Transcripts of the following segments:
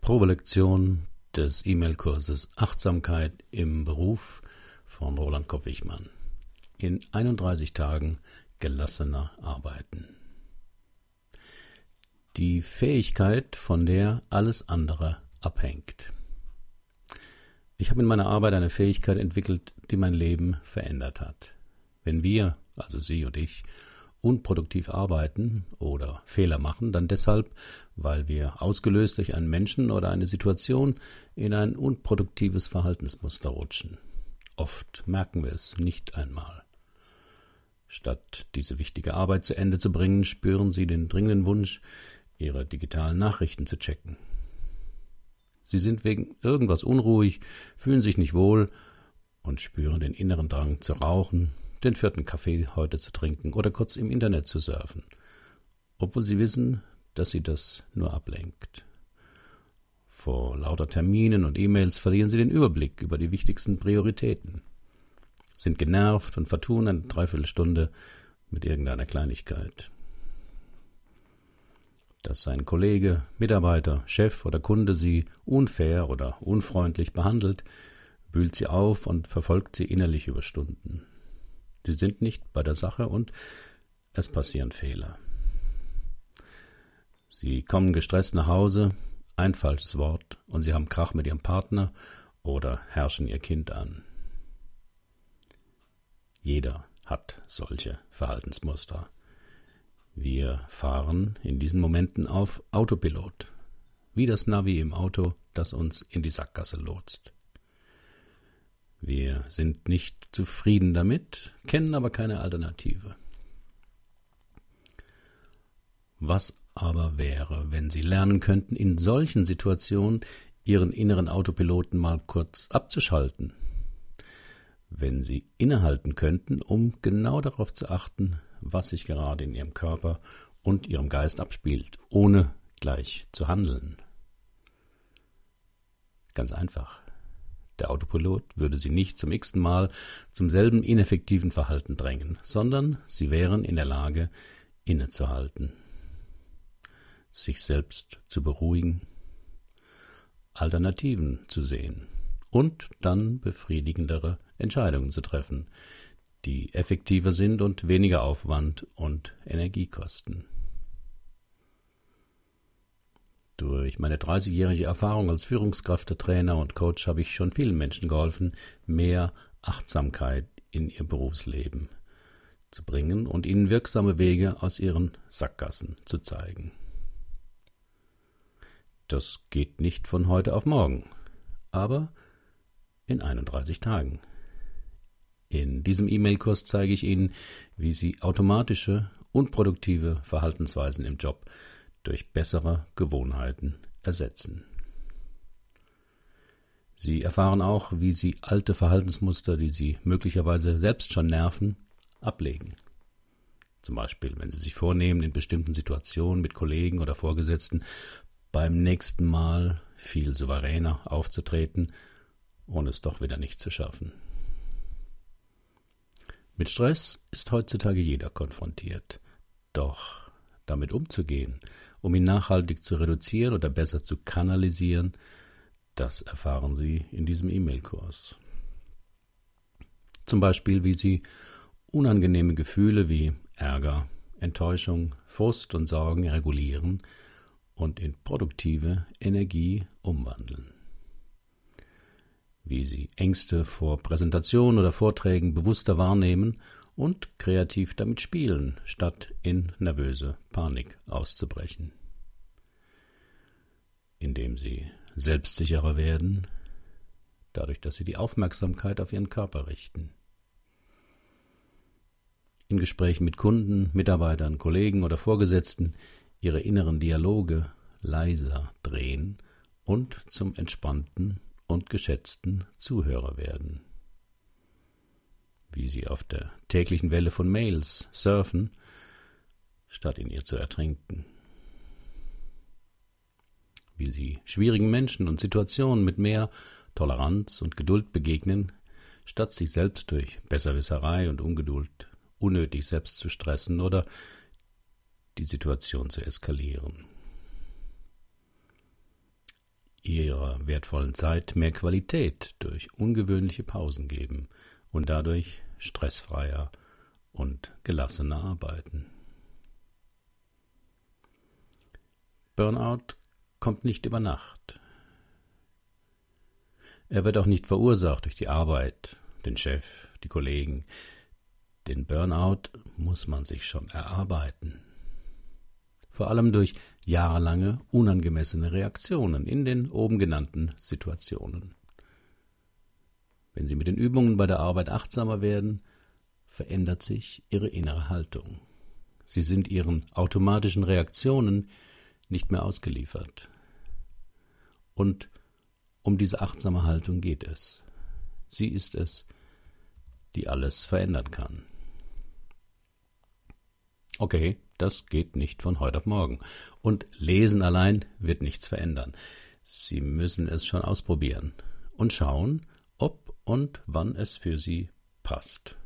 Probelektion des E-Mail-Kurses Achtsamkeit im Beruf von Roland Kopp-Wichmann. In 31 Tagen gelassener arbeiten. Die Fähigkeit, von der alles andere abhängt. Ich habe in meiner Arbeit eine Fähigkeit entwickelt, die mein Leben verändert hat. Wenn wir, also Sie und ich, unproduktiv arbeiten oder Fehler machen, dann deshalb, weil wir ausgelöst durch einen Menschen oder eine Situation in ein unproduktives Verhaltensmuster rutschen. Oft merken wir es nicht einmal. Statt diese wichtige Arbeit zu Ende zu bringen, spüren sie den dringenden Wunsch, ihre digitalen Nachrichten zu checken. Sie sind wegen irgendwas unruhig, fühlen sich nicht wohl und spüren den inneren Drang zu rauchen, den vierten Kaffee heute zu trinken oder kurz im Internet zu surfen, obwohl sie wissen, dass sie das nur ablenkt. Vor lauter Terminen und E-Mails verlieren sie den Überblick über die wichtigsten Prioritäten, sind genervt und vertun eine Dreiviertelstunde mit irgendeiner Kleinigkeit. Dass sein Kollege, Mitarbeiter, Chef oder Kunde sie unfair oder unfreundlich behandelt, wühlt sie auf und verfolgt sie innerlich über Stunden. Sie sind nicht bei der Sache und es passieren Fehler. Sie kommen gestresst nach Hause, ein falsches Wort und sie haben Krach mit ihrem Partner oder herrschen ihr Kind an. Jeder hat solche Verhaltensmuster. Wir fahren in diesen Momenten auf Autopilot, wie das Navi im Auto, das uns in die Sackgasse lotst. Wir sind nicht zufrieden damit, kennen aber keine Alternative. Was aber wäre, wenn Sie lernen könnten, in solchen Situationen Ihren inneren Autopiloten mal kurz abzuschalten? Wenn Sie innehalten könnten, um genau darauf zu achten, was sich gerade in Ihrem Körper und Ihrem Geist abspielt, ohne gleich zu handeln. Ganz einfach. Der Autopilot würde sie nicht zum x-ten Mal zum selben ineffektiven Verhalten drängen, sondern sie wären in der Lage, innezuhalten, sich selbst zu beruhigen, Alternativen zu sehen und dann befriedigendere Entscheidungen zu treffen, die effektiver sind und weniger Aufwand und Energie kosten. Durch meine 30-jährige Erfahrung als Führungskräftetrainer und Coach habe ich schon vielen Menschen geholfen, mehr Achtsamkeit in ihr Berufsleben zu bringen und ihnen wirksame Wege aus ihren Sackgassen zu zeigen. Das geht nicht von heute auf morgen, aber in 31 Tagen. In diesem E-Mail-Kurs zeige ich Ihnen, wie Sie automatische, unproduktive Verhaltensweisen im Job durch bessere Gewohnheiten ersetzen. Sie erfahren auch, wie Sie alte Verhaltensmuster, die Sie möglicherweise selbst schon nerven, ablegen. Zum Beispiel, wenn Sie sich vornehmen, in bestimmten Situationen mit Kollegen oder Vorgesetzten beim nächsten Mal viel souveräner aufzutreten und es doch wieder nicht zu schaffen. Mit Stress ist heutzutage jeder konfrontiert. Doch damit umzugehen, um ihn nachhaltig zu reduzieren oder besser zu kanalisieren, das erfahren Sie in diesem E-Mail-Kurs. Zum Beispiel, wie Sie unangenehme Gefühle wie Ärger, Enttäuschung, Frust und Sorgen regulieren und in produktive Energie umwandeln. Wie Sie Ängste vor Präsentationen oder Vorträgen bewusster wahrnehmen und kreativ damit spielen, statt in nervöse Panik auszubrechen. Indem sie selbstsicherer werden, dadurch, dass sie die Aufmerksamkeit auf ihren Körper richten. In Gesprächen mit Kunden, Mitarbeitern, Kollegen oder Vorgesetzten ihre inneren Dialoge leiser drehen und zum entspannten und geschätzten Zuhörer werden wie sie auf der täglichen Welle von Mails surfen, statt in ihr zu ertrinken. Wie sie schwierigen Menschen und Situationen mit mehr Toleranz und Geduld begegnen, statt sich selbst durch Besserwisserei und Ungeduld unnötig selbst zu stressen oder die Situation zu eskalieren. Ihrer wertvollen Zeit mehr Qualität durch ungewöhnliche Pausen geben und dadurch stressfreier und gelassener arbeiten. Burnout kommt nicht über Nacht. Er wird auch nicht verursacht durch die Arbeit, den Chef, die Kollegen. Den Burnout muss man sich schon erarbeiten. Vor allem durch jahrelange unangemessene Reaktionen in den oben genannten Situationen. Wenn Sie mit den Übungen bei der Arbeit achtsamer werden, verändert sich Ihre innere Haltung. Sie sind Ihren automatischen Reaktionen nicht mehr ausgeliefert. Und um diese achtsame Haltung geht es. Sie ist es, die alles verändern kann. Okay, das geht nicht von heute auf morgen. Und Lesen allein wird nichts verändern. Sie müssen es schon ausprobieren und schauen, und wann es für Sie passt.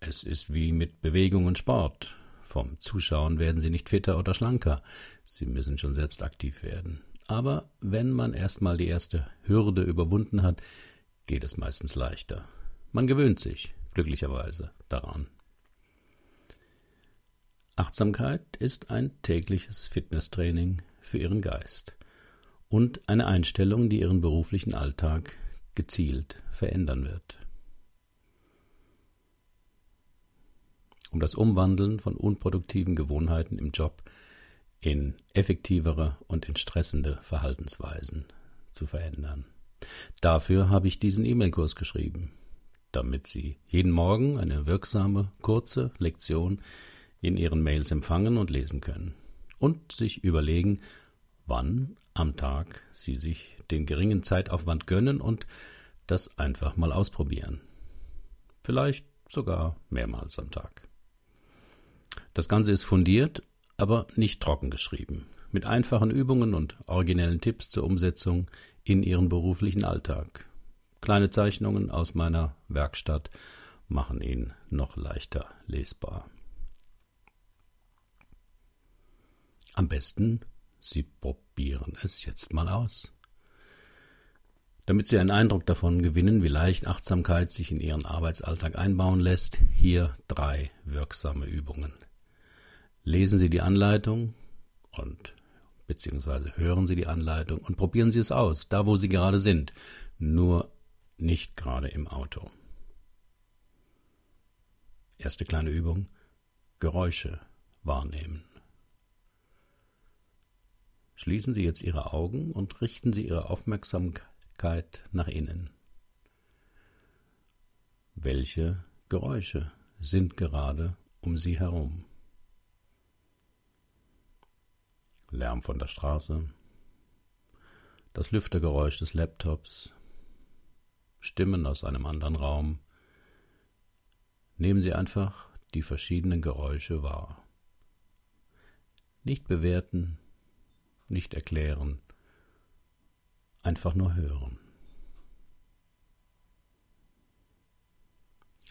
Es ist wie mit Bewegung und Sport. Vom Zuschauen werden Sie nicht fitter oder schlanker. Sie müssen schon selbst aktiv werden. Aber wenn man erstmal die erste Hürde überwunden hat, geht es meistens leichter. Man gewöhnt sich, glücklicherweise, daran. Achtsamkeit ist ein tägliches Fitnesstraining für Ihren Geist und eine Einstellung, die Ihren beruflichen Alltag gezielt verändern wird. um das Umwandeln von unproduktiven Gewohnheiten im Job in effektivere und entstressende Verhaltensweisen zu verändern. Dafür habe ich diesen E-Mail-Kurs geschrieben, damit Sie jeden Morgen eine wirksame, kurze Lektion in Ihren Mails empfangen und lesen können und sich überlegen, wann am Tag Sie sich den geringen Zeitaufwand gönnen und das einfach mal ausprobieren. Vielleicht sogar mehrmals am Tag. Das Ganze ist fundiert, aber nicht trocken geschrieben, mit einfachen Übungen und originellen Tipps zur Umsetzung in Ihren beruflichen Alltag. Kleine Zeichnungen aus meiner Werkstatt machen ihn noch leichter lesbar. Am besten, Sie probieren es jetzt mal aus. Damit Sie einen Eindruck davon gewinnen, wie leicht Achtsamkeit sich in Ihren Arbeitsalltag einbauen lässt, hier drei wirksame Übungen. Lesen Sie die Anleitung und beziehungsweise hören Sie die Anleitung und probieren Sie es aus, da wo Sie gerade sind, nur nicht gerade im Auto. Erste kleine Übung Geräusche wahrnehmen. Schließen Sie jetzt Ihre Augen und richten Sie Ihre Aufmerksamkeit nach innen. Welche Geräusche sind gerade um Sie herum? Lärm von der Straße, das Lüftergeräusch des Laptops, Stimmen aus einem anderen Raum. Nehmen Sie einfach die verschiedenen Geräusche wahr. Nicht bewerten, nicht erklären, einfach nur hören.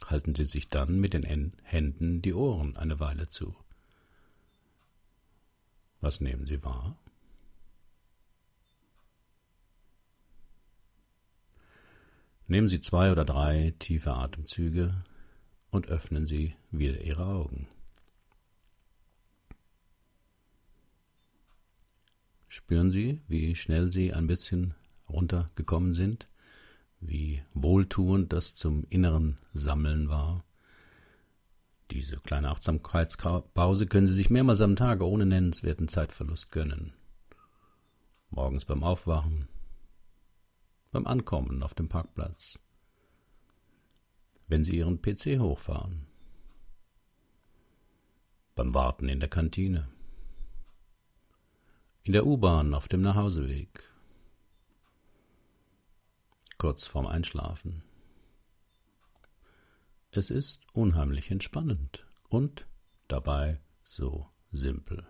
Halten Sie sich dann mit den Händen die Ohren eine Weile zu. Was nehmen Sie wahr? Nehmen Sie zwei oder drei tiefe Atemzüge und öffnen Sie wieder Ihre Augen. Spüren Sie, wie schnell Sie ein bisschen runtergekommen sind, wie wohltuend das zum inneren Sammeln war. Diese kleine Achtsamkeitspause können Sie sich mehrmals am Tag ohne nennenswerten Zeitverlust gönnen. Morgens beim Aufwachen, beim Ankommen auf dem Parkplatz, wenn Sie Ihren PC hochfahren, beim Warten in der Kantine, in der U-Bahn auf dem Nachhauseweg, kurz vorm Einschlafen. Es ist unheimlich entspannend und dabei so simpel.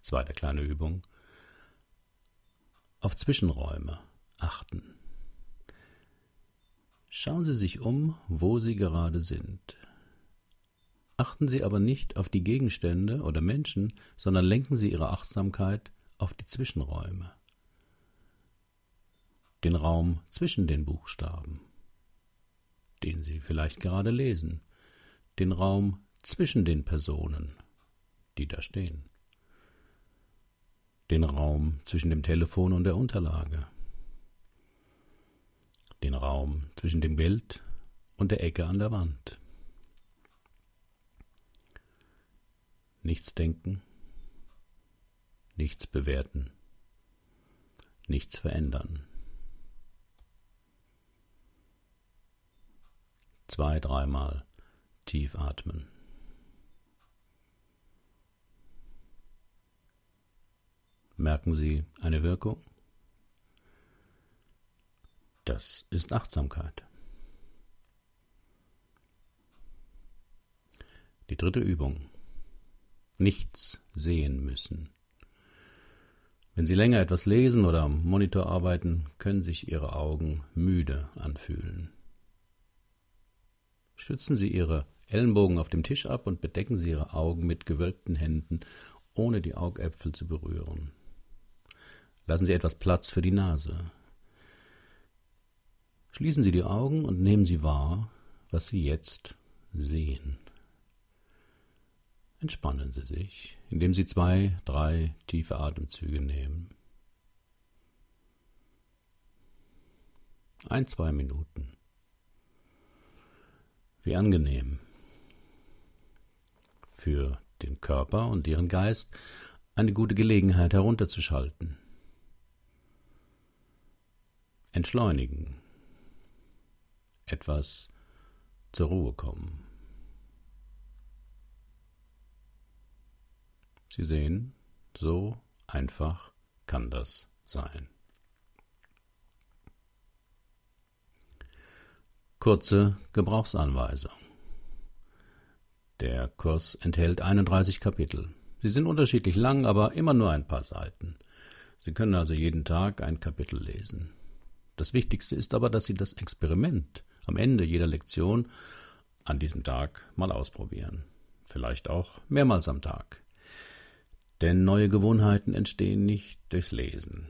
Zweite kleine Übung. Auf Zwischenräume achten. Schauen Sie sich um, wo Sie gerade sind. Achten Sie aber nicht auf die Gegenstände oder Menschen, sondern lenken Sie Ihre Achtsamkeit auf die Zwischenräume, den Raum zwischen den Buchstaben, den Sie vielleicht gerade lesen, den Raum zwischen den Personen, die da stehen, den Raum zwischen dem Telefon und der Unterlage, den Raum zwischen dem Bild und der Ecke an der Wand. Nichts denken, nichts bewerten, nichts verändern. Zwei, dreimal tief atmen. Merken Sie eine Wirkung? Das ist Achtsamkeit. Die dritte Übung. Nichts sehen müssen. Wenn Sie länger etwas lesen oder am Monitor arbeiten, können sich Ihre Augen müde anfühlen. Stützen Sie Ihre Ellenbogen auf dem Tisch ab und bedecken Sie Ihre Augen mit gewölbten Händen, ohne die Augäpfel zu berühren. Lassen Sie etwas Platz für die Nase. Schließen Sie die Augen und nehmen Sie wahr, was Sie jetzt sehen. Entspannen Sie sich, indem Sie zwei, drei tiefe Atemzüge nehmen. Ein, zwei Minuten. Wie angenehm. Für den Körper und Ihren Geist eine gute Gelegenheit herunterzuschalten. Entschleunigen etwas zur Ruhe kommen. Sie sehen, so einfach kann das sein. Kurze Gebrauchsanweisung. Der Kurs enthält 31 Kapitel. Sie sind unterschiedlich lang, aber immer nur ein paar Seiten. Sie können also jeden Tag ein Kapitel lesen. Das Wichtigste ist aber, dass Sie das Experiment am Ende jeder Lektion an diesem Tag mal ausprobieren. Vielleicht auch mehrmals am Tag. Denn neue Gewohnheiten entstehen nicht durchs Lesen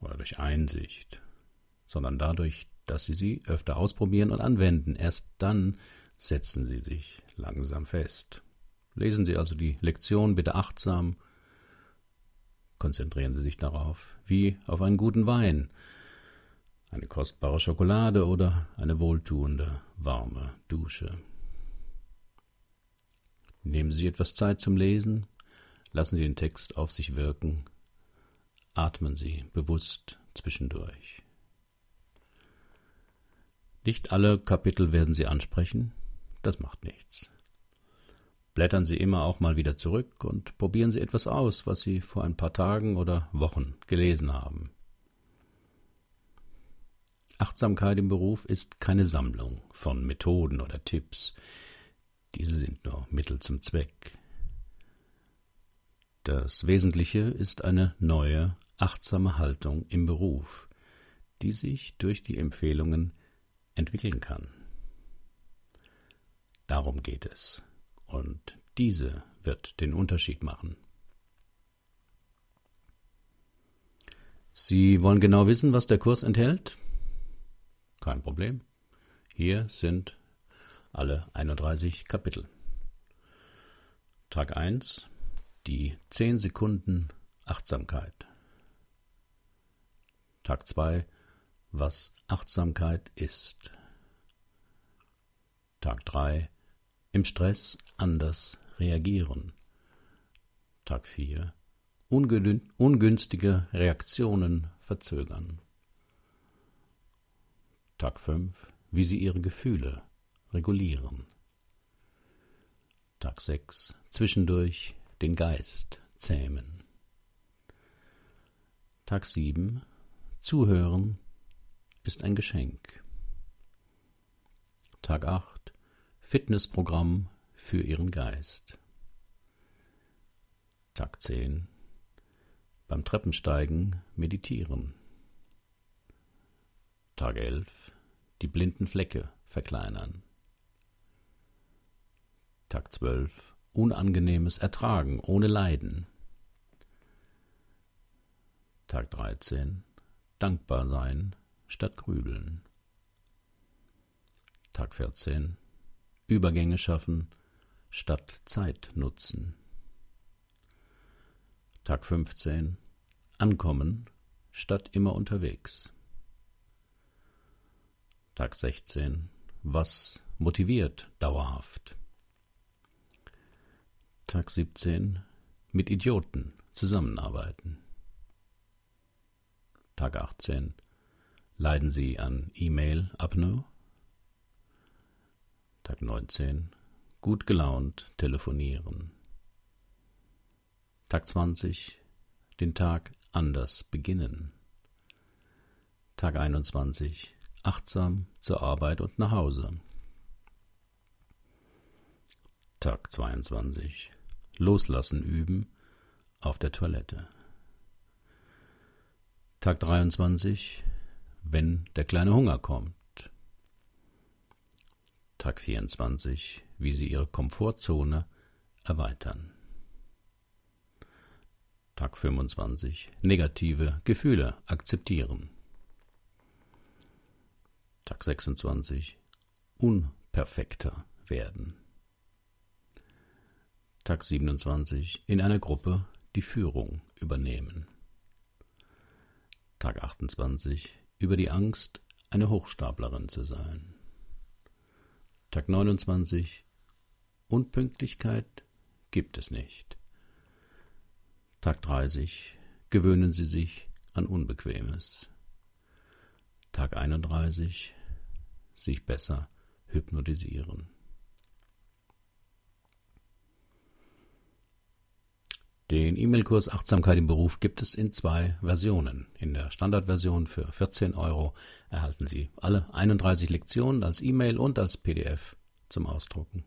oder durch Einsicht, sondern dadurch, dass Sie sie öfter ausprobieren und anwenden. Erst dann setzen sie sich langsam fest. Lesen Sie also die Lektion bitte achtsam. Konzentrieren Sie sich darauf, wie auf einen guten Wein, eine kostbare Schokolade oder eine wohltuende, warme Dusche. Nehmen Sie etwas Zeit zum Lesen, lassen Sie den Text auf sich wirken, atmen Sie bewusst zwischendurch. Nicht alle Kapitel werden Sie ansprechen, das macht nichts. Blättern Sie immer auch mal wieder zurück und probieren Sie etwas aus, was Sie vor ein paar Tagen oder Wochen gelesen haben. Achtsamkeit im Beruf ist keine Sammlung von Methoden oder Tipps. Diese sind nur Mittel zum Zweck. Das Wesentliche ist eine neue, achtsame Haltung im Beruf, die sich durch die Empfehlungen entwickeln kann. Darum geht es, und diese wird den Unterschied machen. Sie wollen genau wissen, was der Kurs enthält? Kein Problem. Hier sind alle 31 Kapitel. Tag 1. Die 10 Sekunden Achtsamkeit. Tag 2. Was Achtsamkeit ist. Tag 3. Im Stress anders reagieren. Tag 4. Ungünstige Reaktionen verzögern. Tag 5. Wie Sie Ihre Gefühle regulieren. Tag 6. Zwischendurch den Geist zähmen. Tag 7. Zuhören ist ein Geschenk. Tag 8. Fitnessprogramm für Ihren Geist. Tag 10. Beim Treppensteigen meditieren. Tag 11. die blinden Flecke verkleinern. Tag 12. Unangenehmes Ertragen ohne Leiden. Tag 13. Dankbar sein statt grübeln. Tag 14. Übergänge schaffen statt Zeit nutzen. Tag 15. Ankommen statt immer unterwegs. Tag 16. Was motiviert dauerhaft? Tag 17. Mit Idioten zusammenarbeiten. Tag 18. Leiden Sie an E-Mail-Apnoe? Tag 19. Gut gelaunt telefonieren. Tag 20. Den Tag anders beginnen. Tag 21. Achtsam zur Arbeit und nach Hause. Tag 22. Loslassen üben auf der Toilette. Tag 23. Wenn der kleine Hunger kommt. Tag 24. Wie Sie Ihre Komfortzone erweitern. Tag 25. Negative Gefühle akzeptieren. Tag 26. Unperfekter werden. Tag 27. In einer Gruppe die Führung übernehmen. Tag 28. Über die Angst, eine Hochstaplerin zu sein. Tag 29. Unpünktlichkeit gibt es nicht. Tag 30. Gewöhnen Sie sich an Unbequemes. Tag 31. Sich besser hypnotisieren. Den E-Mail-Kurs Achtsamkeit im Beruf gibt es in zwei Versionen. In der Standardversion für 14 Euro erhalten Sie alle 31 Lektionen als E-Mail und als PDF zum Ausdrucken.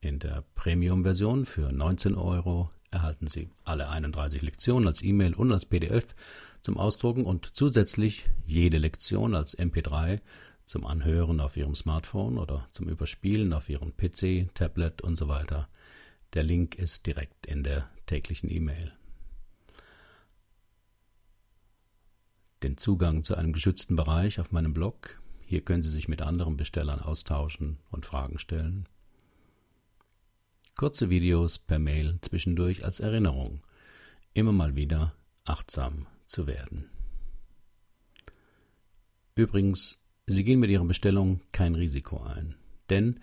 In der Premium-Version für 19 Euro erhalten Sie alle 31 Lektionen als E-Mail und als PDF zum Ausdrucken und zusätzlich jede Lektion als MP3 zum Anhören auf Ihrem Smartphone oder zum Überspielen auf Ihrem PC, Tablet und so weiter der Link ist direkt in der täglichen E-Mail. Den Zugang zu einem geschützten Bereich auf meinem Blog. Hier können Sie sich mit anderen Bestellern austauschen und Fragen stellen. Kurze Videos per Mail zwischendurch als Erinnerung, immer mal wieder achtsam zu werden. Übrigens, Sie gehen mit Ihrer Bestellung kein Risiko ein, denn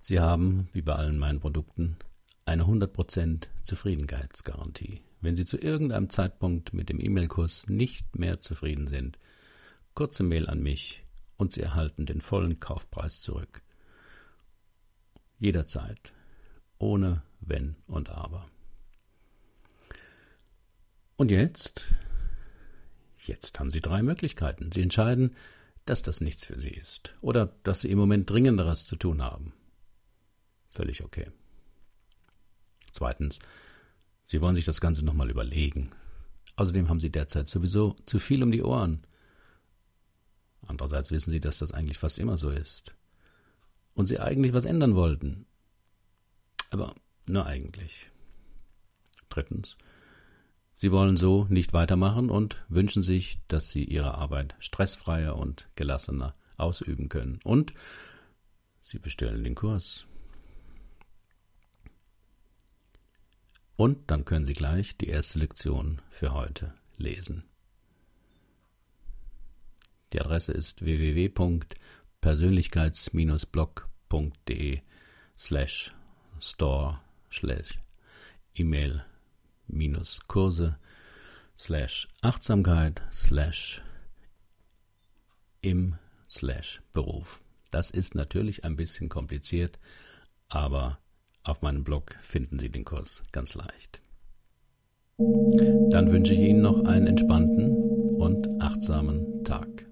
Sie haben, wie bei allen meinen Produkten, eine 100% Zufriedenheitsgarantie. Wenn Sie zu irgendeinem Zeitpunkt mit dem E-Mail-Kurs nicht mehr zufrieden sind, kurze Mail an mich und Sie erhalten den vollen Kaufpreis zurück. Jederzeit, ohne Wenn und Aber. Und jetzt? Jetzt haben Sie drei Möglichkeiten. Sie entscheiden, dass das nichts für Sie ist oder dass Sie im Moment Dringenderes zu tun haben. Völlig okay. Zweitens, Sie wollen sich das Ganze nochmal überlegen. Außerdem haben Sie derzeit sowieso zu viel um die Ohren. Andererseits wissen Sie, dass das eigentlich fast immer so ist. Und Sie eigentlich was ändern wollten. Aber nur eigentlich. Drittens, Sie wollen so nicht weitermachen und wünschen sich, dass Sie Ihre Arbeit stressfreier und gelassener ausüben können. Und Sie bestellen den Kurs. Und dann können Sie gleich die erste Lektion für heute lesen. Die Adresse ist www.persönlichkeits-blog.de slash store slash email minus Kurse slash Achtsamkeit slash im slash Beruf. Das ist natürlich ein bisschen kompliziert, aber auf meinem Blog finden Sie den Kurs ganz leicht. Dann wünsche ich Ihnen noch einen entspannten und achtsamen Tag.